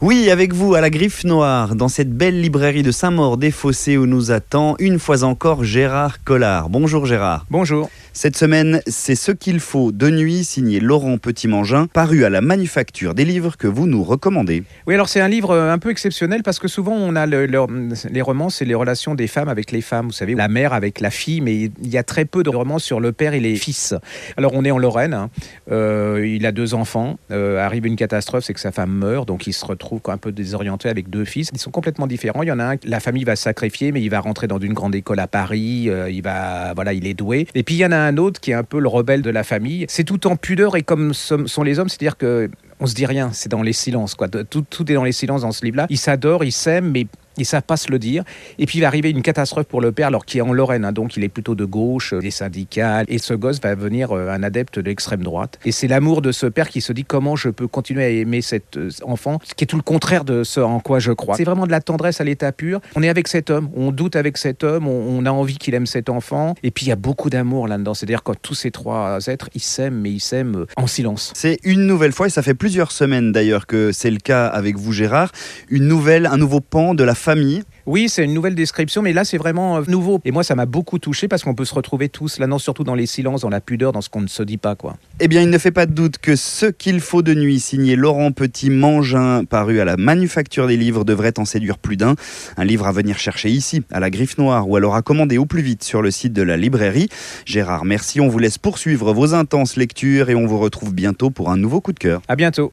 Oui, avec vous à la Griffe Noire, dans cette belle librairie de Saint-Maur-des-Fossés où nous attend une fois encore Gérard Collard. Bonjour Gérard. Bonjour. Cette semaine, c'est Ce qu'il faut de nuit, signé Laurent Petit-Mangin, paru à la Manufacture des livres que vous nous recommandez. Oui, alors c'est un livre euh, un peu exceptionnel parce que souvent on a le- le- les romans, c'est les relations des femmes avec les femmes. Vous savez, la mère avec la fille, mais il y a très peu de romans sur le père et les fils. Alors on est en Lorraine, hein. Euh, il a deux enfants, Euh, arrive une catastrophe, c'est que sa femme meurt, donc il se retrouve un peu désorienté avec deux fils. Ils sont complètement différents. Il y en a un, la famille va sacrifier, mais il va rentrer dans une grande école à Paris. euh, il va, voilà, il est doué. Et puis il y en a un autre qui est un peu le rebelle de la famille. C'est tout en pudeur et comme sont les hommes, c'est-à-dire que on se dit rien, c'est dans les silences. Quoi. Tout, tout est dans les silences dans ce livre-là. Ils s'adorent, ils s'aiment, mais ils savent pas se le dire. Et puis il va arriver une catastrophe pour le père, alors qui est en Lorraine, hein, donc il est plutôt de gauche, euh, des syndicats. Et ce gosse va devenir euh, un adepte de l'extrême droite. Et c'est l'amour de ce père qui se dit comment je peux continuer à aimer cet euh, enfant, ce qui est tout le contraire de ce en quoi je crois. C'est vraiment de la tendresse à l'état pur. On est avec cet homme, on doute avec cet homme, on, on a envie qu'il aime cet enfant. Et puis il y a beaucoup d'amour là-dedans. C'est-à-dire quand tous ces trois êtres, ils s'aiment, mais ils s'aiment euh, en silence. C'est une nouvelle fois, et ça fait plusieurs semaines d'ailleurs que c'est le cas avec vous Gérard, une nouvelle, un nouveau pan de la famille. Oui, c'est une nouvelle description, mais là, c'est vraiment euh, nouveau. Et moi, ça m'a beaucoup touché parce qu'on peut se retrouver tous là-dedans, surtout dans les silences, dans la pudeur, dans ce qu'on ne se dit pas, quoi. Eh bien, il ne fait pas de doute que Ce qu'il faut de nuit, signé Laurent Petit-Mangin, paru à la Manufacture des livres, devrait en séduire plus d'un. Un livre à venir chercher ici, à la Griffe Noire, ou alors à commander au plus vite sur le site de la librairie. Gérard, merci, on vous laisse poursuivre vos intenses lectures et on vous retrouve bientôt pour un nouveau coup de cœur. À bientôt.